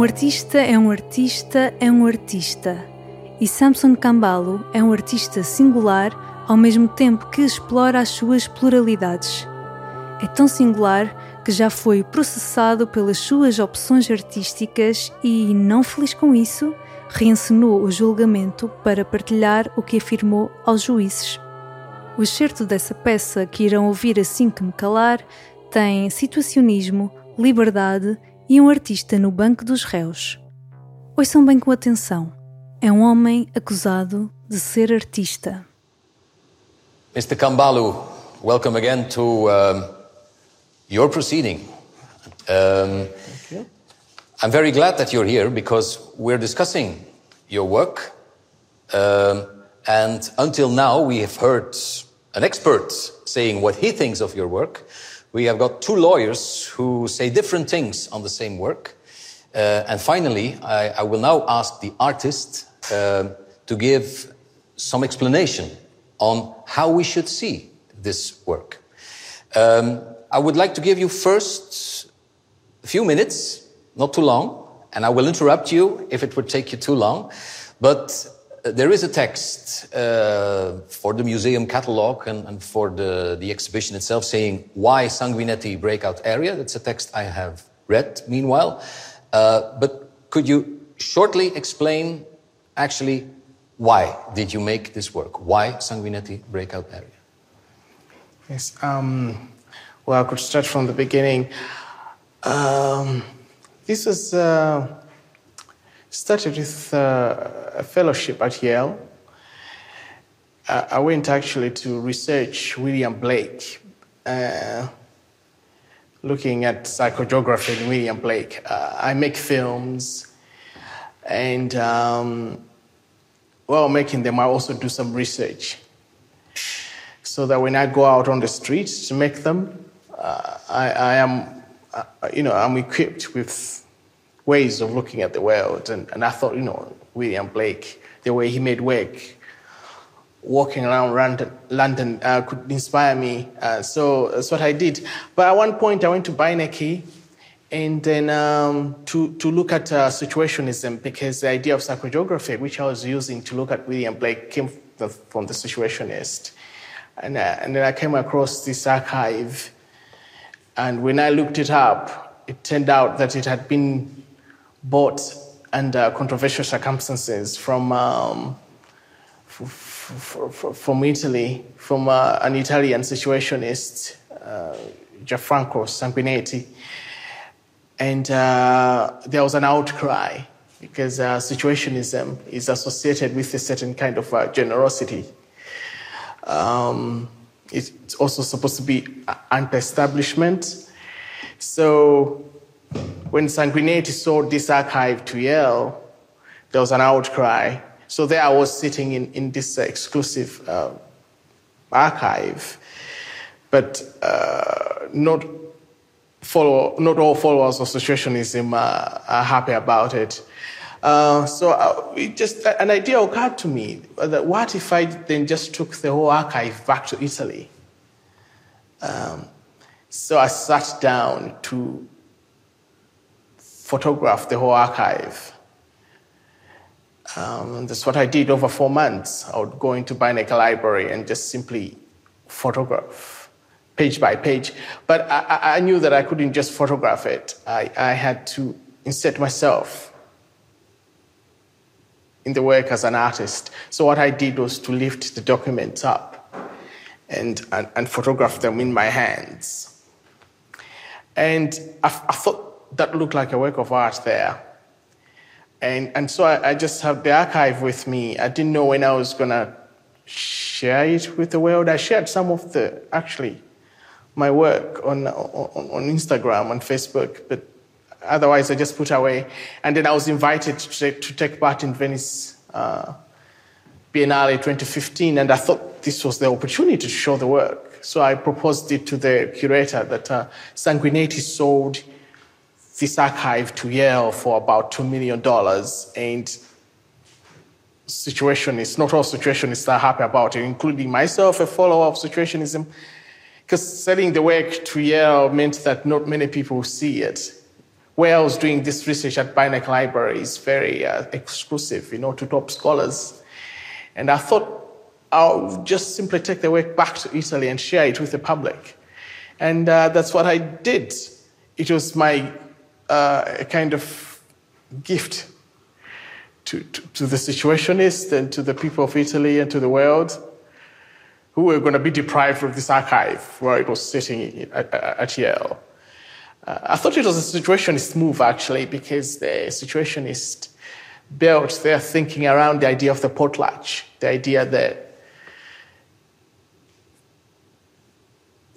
Um artista é um artista é um artista. E Samson Cambalo é um artista singular ao mesmo tempo que explora as suas pluralidades. É tão singular que já foi processado pelas suas opções artísticas e, não feliz com isso, reencenou o julgamento para partilhar o que afirmou aos juízes. O excerto dessa peça que irão ouvir assim que me calar tem situacionismo, liberdade e um artista no banco dos réus. Ouçam bem com atenção. É um homem acusado de ser artista. Mr. Kambalu, welcome again to um, your proceeding. Um, I'm very glad that you're here because we're discussing your work. Um, and until now, we have heard an expert saying what he thinks of your work. We have got two lawyers who say different things on the same work. Uh, and finally, I, I, will now ask the artist uh, to give some explanation on how we should see this work. Um, I would like to give you first a few minutes, not too long, and I will interrupt you if it would take you too long. But there is a text uh, for the museum catalog and, and, for the, the exhibition itself saying why Sanguinetti breakout area. That's a text I have read meanwhile. Uh, but could you shortly explain actually why did you make this work? Why Sanguinetti breakout area? Yes. Um, well, I could start from the beginning. Um, this was. Uh, started with uh, a fellowship at Yale. Uh, I went actually to research William Blake, uh, looking at psychogeography in William Blake. Uh, I make films, and um, while making them, I also do some research. So that when I go out on the streets to make them, uh, I, I, am, uh, you know, I'm equipped with ways of looking at the world. And, and I thought, you know, William Blake, the way he made work, walking around London, uh, could inspire me. Uh, so that's what I did. But at one point, I went to Beinecke and then um, to, to look at uh, situationism because the idea of psychogeography, which I was using to look at William Blake, came from the situationist. And, uh, and then I came across this archive. And when I looked it up, it turned out that it had been bought under controversial circumstances from, um, f- f- from Italy, from uh, an Italian situationist, uh, Gianfranco Sanguinetti. And uh, there was an outcry because uh, situationism is associated with a certain kind of uh, generosity. Um, it's also supposed to be anti establishment. So when Sanguinetti sold this archive to Yale, there was an outcry. So there I was sitting in, in this uh, exclusive uh, archive, but uh, not, follow, not all followers of situationism are, are happy about it. Uh, so uh, it just an idea occurred to me that what if I then just took the whole archive back to Italy? Um, so I sat down to photograph the whole archive. Um, that's what I did over four months. I would go into Beinecke Library and just simply photograph page by page. But I, I knew that I couldn't just photograph it. I, I had to insert myself in the work as an artist. So what I did was to lift the documents up and, and, and photograph them in my hands. And I, I thought that looked like a work of art there. And, and so I, I just have the archive with me. I didn't know when I was going to share it with the world. I shared some of the, actually, my work on, on, on Instagram and Facebook, but otherwise I just put away. And then I was invited to take, to take part in Venice uh, Biennale 2015, and I thought this was the opportunity to show the work. So I proposed it to the curator that uh, Sanguinetti sold this archive to Yale for about $2 million. And situationists, not all situationists are happy about it, including myself, a follower of situationism, because selling the work to Yale meant that not many people see it. where I was doing this research at Beinecke Library is very uh, exclusive, you know, to top scholars. And I thought I'll just simply take the work back to Italy and share it with the public. And uh, that's what I did. It was my uh, kind of gift to, to, to, the situationists and to the people of Italy and to the world who were going to be deprived of this archive where it was sitting at, at Yale. Uh, I thought it was a situationist move, actually, because the situationist built their thinking around the idea of the potlatch, the idea that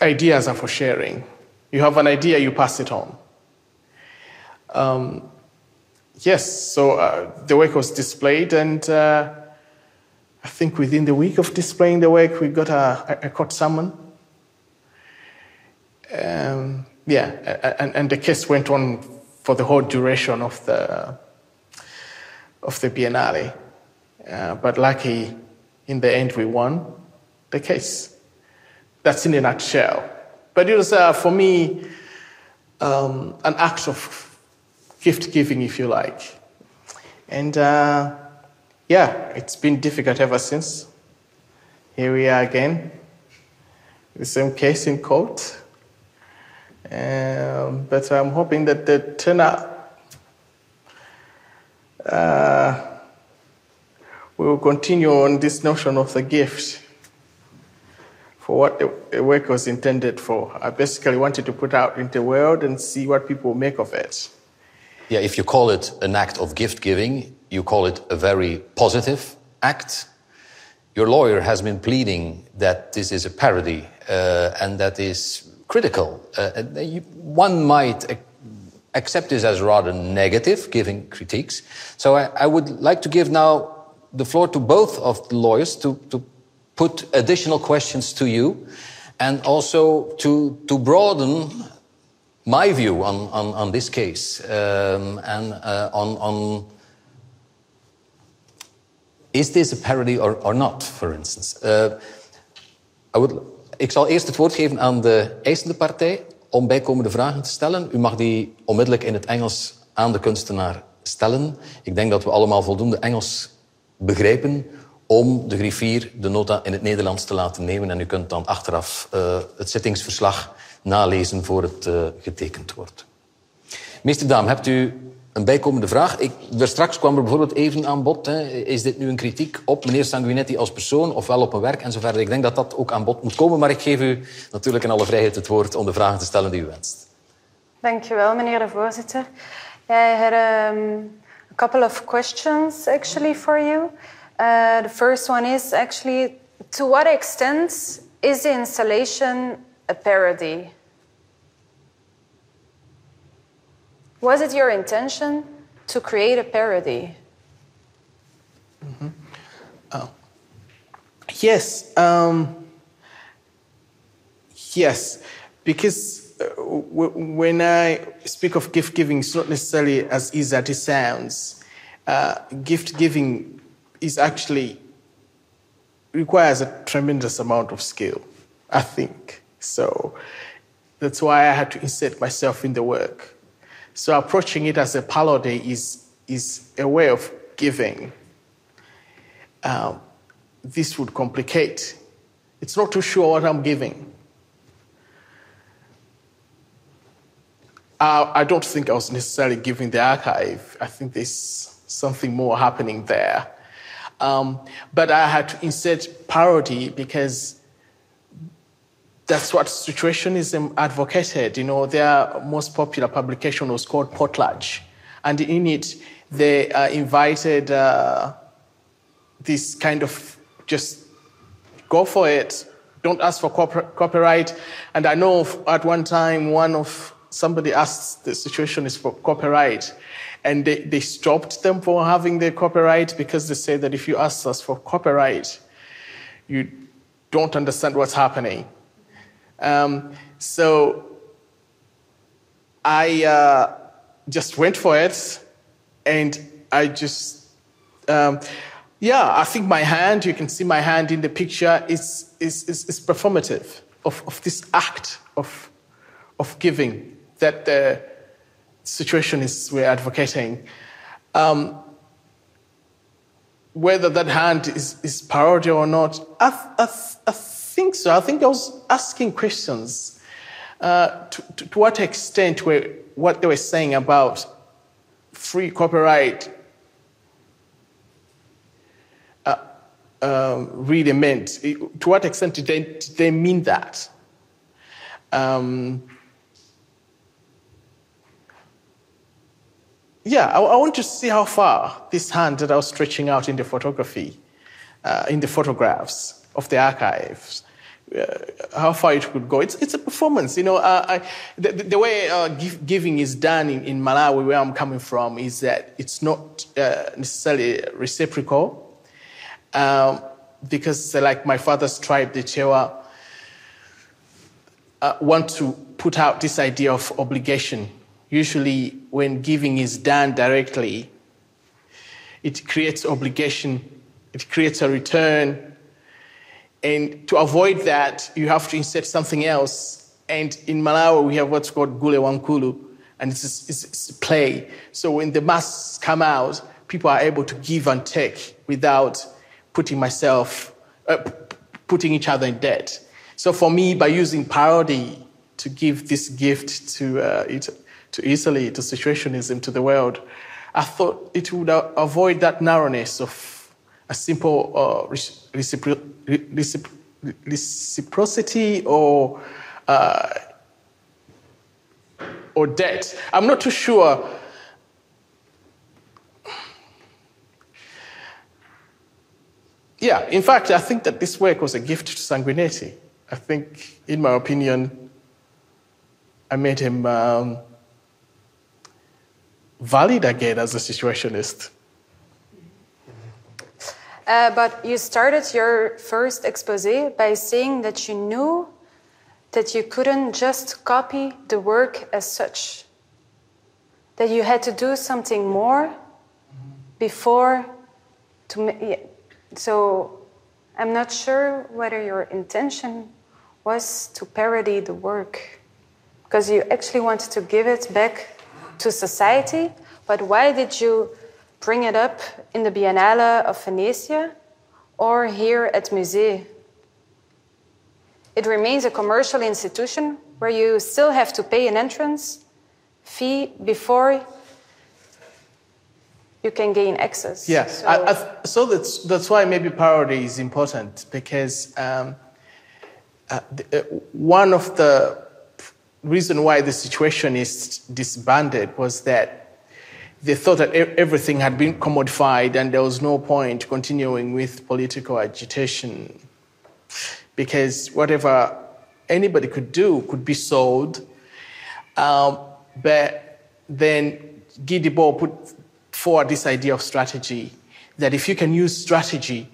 ideas are for sharing. You have an idea, you pass it on. Um, yes, so uh, the work was displayed, and uh, I think within the week of displaying the work, we got a, a court summon. Um, yeah, and, and the case went on for the whole duration of the of the Biennale. Uh, but lucky, in the end, we won the case. That's in a nutshell. But it was, uh, for me, um, an act of gift giving, if you like. And uh, yeah, it's been difficult ever since. Here we are again, the same case in court. Um, but I'm hoping that the turnout uh, will continue on this notion of the gift for what the work was intended for. I basically wanted to put out into the world and see what people make of it. Yeah, if you call it an act of gift giving, you call it a very positive act. Your lawyer has been pleading that this is a parody uh, and that is critical. Uh, you, one might accept this as rather negative, giving critiques. So I, I, would like to give now the floor to both of the lawyers to, to put additional questions to you and also to, to broaden my view on, on, on this case um, and uh, on, on is this a parody or, or not, for instance? Uh, I would, ik zal eerst het woord geven aan de eisende partij om bijkomende vragen te stellen. U mag die onmiddellijk in het Engels aan de kunstenaar stellen. Ik denk dat we allemaal voldoende Engels begrijpen om de griffier de nota in het Nederlands te laten nemen. En u kunt dan achteraf uh, het zittingsverslag nalezen voor het uh, getekend wordt. Meester Daam, hebt u een bijkomende vraag? Ik, er straks kwam er bijvoorbeeld even aan bod. Hè. Is dit nu een kritiek op meneer Sanguinetti als persoon ofwel op een werk enzovoort? Ik denk dat dat ook aan bod moet komen. Maar ik geef u natuurlijk in alle vrijheid het woord om de vragen te stellen die u wenst. Dankjewel, meneer de voorzitter. I had a couple of questions actually for you. Uh, the first one is actually to what extent is the installation a parody? Was it your intention to create a parody? Mm-hmm. Oh. Yes. Um, yes, because uh, when I speak of gift giving, it's not necessarily as easy as it sounds. Uh, gift giving is actually requires a tremendous amount of skill, I think. So that's why I had to insert myself in the work. So approaching it as a parody is, is a way of giving. Um, this would complicate. It's not too sure what I'm giving. I don't think I was necessarily giving the archive. I think there's something more happening there. Um, but I had to insert parody because that's what situationism advocated. You know, their most popular publication was called Potlatch, and in it they uh, invited uh, this kind of just go for it, don't ask for copyright. And I know at one time one of somebody asked the situationist for copyright, and they, they stopped them from having their copyright because they said that if you ask us for copyright, you don't understand what's happening. Um, so I uh, just went for it, and I just, um, yeah, I think my hand, you can see my hand in the picture, is, is, is, is performative of, of this act of, of giving that the situationists were advocating. Um, whether that hand is, is parody or not, I, I, I think so. I think I was asking questions. Uh, to, to, to, what extent were what they were saying about free copyright uh, um, really meant? To what extent did they, did they mean that? Um, yeah, I, I, want to see how far this hand that I was stretching out in the photography, uh, in the photographs of the archives, uh, how far it could go. It's, it's a performance, you know. Uh, I, the, the, way uh, give, giving is done in, in, Malawi, where I'm coming from, is that it's not uh, necessarily reciprocal, um, because like my father's tribe, the Chewa, uh, want to put out this idea of obligation. Usually, when giving is done directly, it creates obligation, it creates a return. And to avoid that, you have to insert something else. And in Malawi, we have what's called Gule Wankulu, and it's, it's, it's play. So when the masks come out, people are able to give and take without putting myself, uh, putting each other in debt. So for me, by using parody to give this gift to, uh, it, to Italy, to situationism, to the world, I thought it would avoid that narrowness of a simple uh, recipro- recipro- reciprocity or uh, or debt. I'm not too sure. Yeah, in fact, I think that this work was a gift to Sanguinetti. I think, in my opinion, I made him um, valid again as a situationist. Uh, but you started your first expose by saying that you knew that you couldn't just copy the work as such, that you had to do something more before to. So I'm not sure whether your intention was to parody the work because you actually wanted to give it back to society. But why did you bring it up in the Biennale of Venezia or here at Musée? It remains a commercial institution where you still have to pay an entrance fee before you can gain access. Yeah, so, I, I, so that's, that's why maybe parody is important because um, uh, the, uh, one of the reason why the situationists disbanded was that they thought that everything had been commodified and there was no point continuing with political agitation because whatever anybody could do could be sold. Um, but then Guy Debord put forward this idea of strategy that if you can use strategy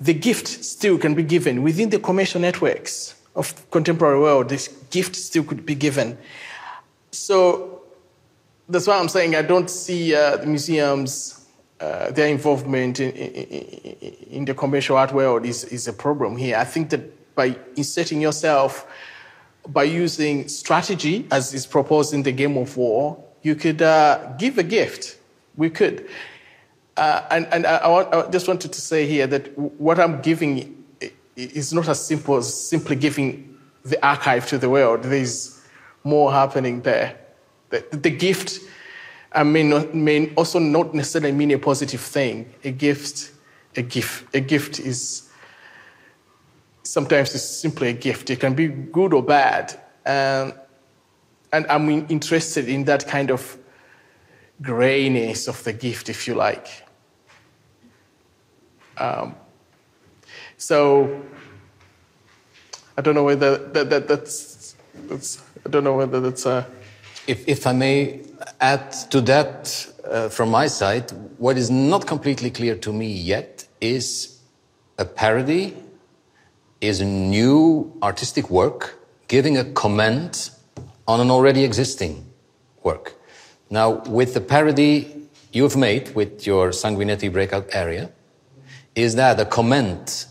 the gift still can be given within the commercial networks of contemporary world. This gift still could be given. So that's why I'm saying I don't see uh, the museums, uh, their involvement in, in, in, the commercial art world is, is a problem here. I think that by inserting yourself, by using strategy as is proposed in the Game of War, you could uh, give a gift. We could. Uh, and, and I, want, I, just wanted to say here that what I'm giving is not as simple as simply giving the archive to the world. There's more happening there. The, the gift I mean, may also not necessarily mean a positive thing. A gift, a gift, a gift is sometimes it's simply a gift. It can be good or bad. Um, and I'm interested in that kind of grayness of the gift, if you like. Um, so I don't know whether that, that, that's, that's I don't know whether that's a. If, if I may add to that uh, from my side, what is not completely clear to me yet is a parody is a new artistic work giving a comment on an already existing work. Now, with the parody you've made with your Sanguinetti breakout area, is that a comment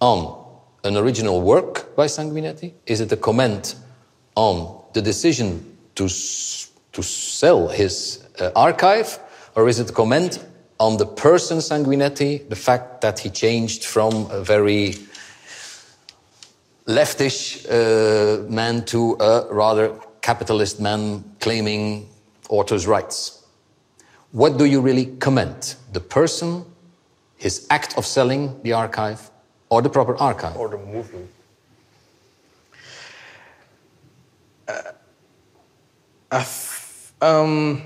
on an original work by Sanguinetti? Is it a comment on the decision to, to sell his uh, archive, or is it a comment on the person Sanguinetti, the fact that he changed from a very leftish uh, man to a rather capitalist man claiming author's rights? What do you really comment? The person, his act of selling the archive, or the proper archive? Or the movement. I f- um,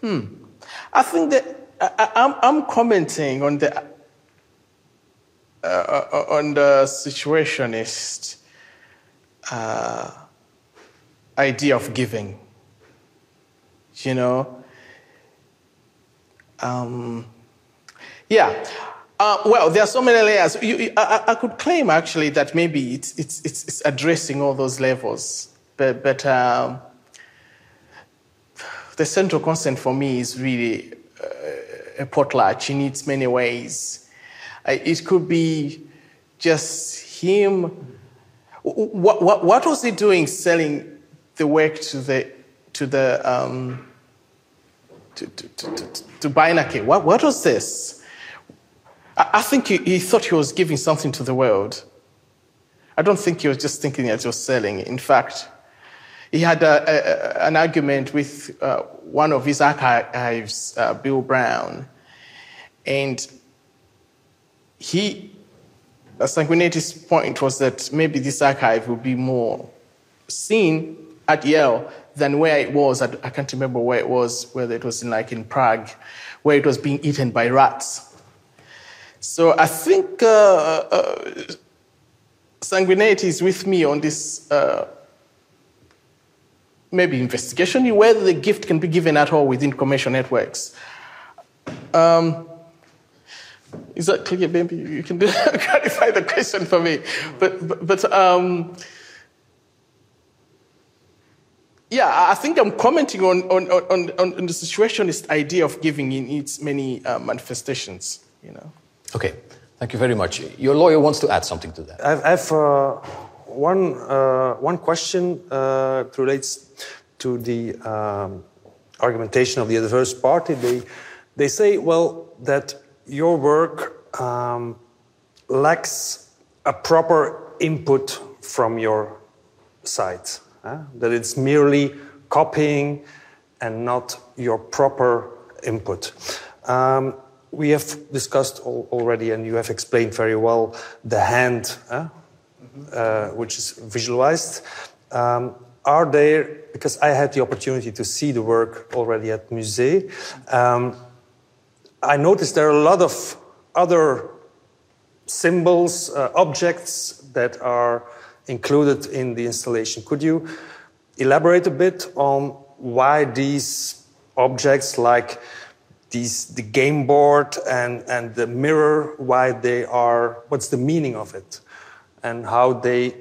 hmm. I think that I, I'm commenting on the uh, uh, on the situationist uh, idea of giving. You know. Um, yeah. Uh, well, there are so many layers. You, I, I- could claim actually that maybe it's, it's, it's, addressing all those levels, but, but um, the central constant for me is really uh, a potlatch in its many ways. Uh, it could be just him. What, what, what was he doing selling the work to the, to the, um, to, to, to, to, Beinecke? What, what was this? I, I think he, he thought he was giving something to the world. I don't think he was just thinking that he was selling. In fact, he had a, a, an argument with uh, one of his archives, uh, Bill Brown, and he, Sanguinetti's point was that maybe this archive would be more seen at Yale than where it was. I, I can't remember where it was, whether it was in, like in Prague, where it was being eaten by rats. So I think uh, uh, is with me on this uh, maybe investigation in whether the gift can be given at all within commercial networks. Um, is that clear? Maybe you can clarify the question for me. But, but, but um, yeah, I think I'm commenting on, on, on, on, on the situationist idea of giving in its many uh, manifestations, you know. Okay, thank you very much. Your lawyer wants to add something to that. I have, uh, one, uh, one question uh, that relates to the um, argumentation of the adverse party. They, they say, well, that your work um, lacks a proper input from your side, huh? that it's merely copying and not your proper input. Um, we have discussed al- already, and you have explained very well the hand, huh? uh, which is visualized. Um, are there, because I had the opportunity to see the work already at Musée, um, I noticed there are a lot of other symbols, uh, objects that are included in the installation. Could you elaborate a bit on why these objects, like these, the game board and, and the mirror, why they are, what's the meaning of it, and how they,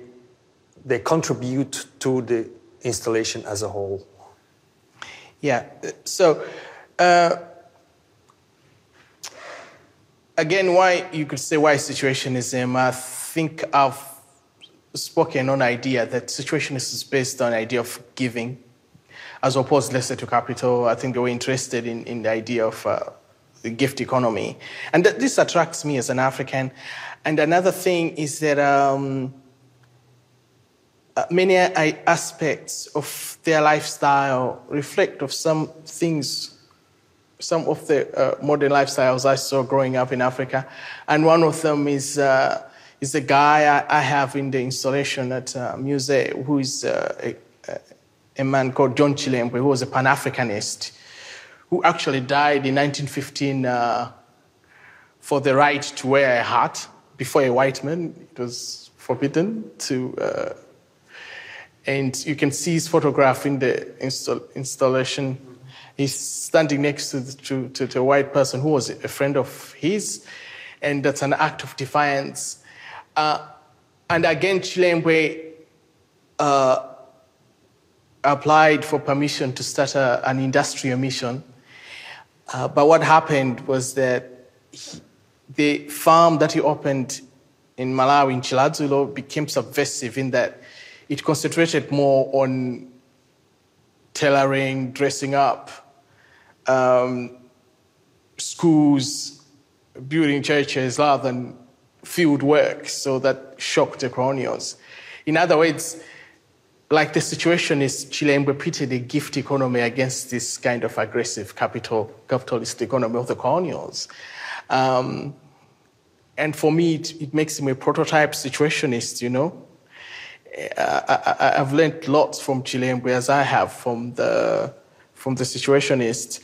they contribute to the installation as a whole? Yeah. So, uh, again, why you could say why situationism? I think I've spoken on idea that situationism is based on idea of giving, as opposed, let's say, to capital. I think they were interested in, in the idea of uh, the gift economy, and this attracts me as an African. And another thing is that. Um, uh, many aspects of their lifestyle reflect of some things some of the uh, modern lifestyles i saw growing up in africa and one of them is uh, is the guy I, I have in the installation at uh, Musée, who is uh, a, a man called John Chilembwe, who was a Pan Africanist, who actually died in 1915 uh, for the right to wear a hat before a white man. It was forbidden to. Uh, and you can see his photograph in the install, installation. He's standing next to, the, to, to, to, a white person who was a friend of his, and that's an act of defiance. Uh, and again, Chilembwe uh, applied for permission to start a, an industrial mission. Uh, but what happened was that he, the farm that he opened in Malawi, in Chiradzulu, became subversive in that it concentrated more on tailoring, dressing up, um, schools, building churches rather than field work. So that shocked the colonials. In other words, like the situation is Chilembwe pitted a gift economy against this kind of aggressive capital capitalist economy of the colonials. Um, and for me, it, it, makes him a prototype situationist, you know. I, have learned lots from Chilembwe as I have from the, from the situationist.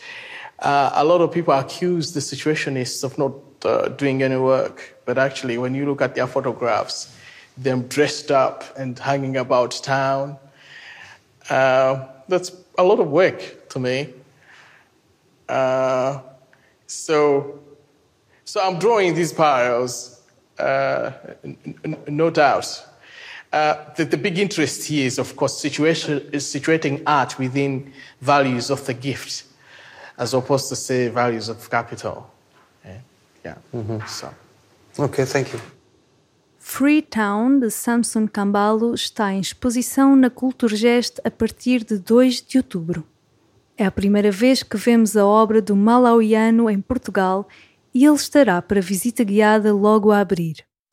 Uh, a lot of people accuse the situationists of not uh, doing any work, but actually, when you look at their photographs, them dressed up and hanging about town. Uh, that's a lot of work to me. Uh, so, so I'm drawing these parallels, uh, n- no doubt. Uh, the, the, big interest here is, of course, situating art within values of the gift, as opposed to, say, values of capital. Yeah. Mm-hmm. So. Okay, thank you. Freetown, de Samson Cambalo, está em exposição na Culturgest a partir de 2 de outubro. É a primeira vez que vemos a obra do Malauiano em Portugal e ele estará para visita guiada logo a abrir.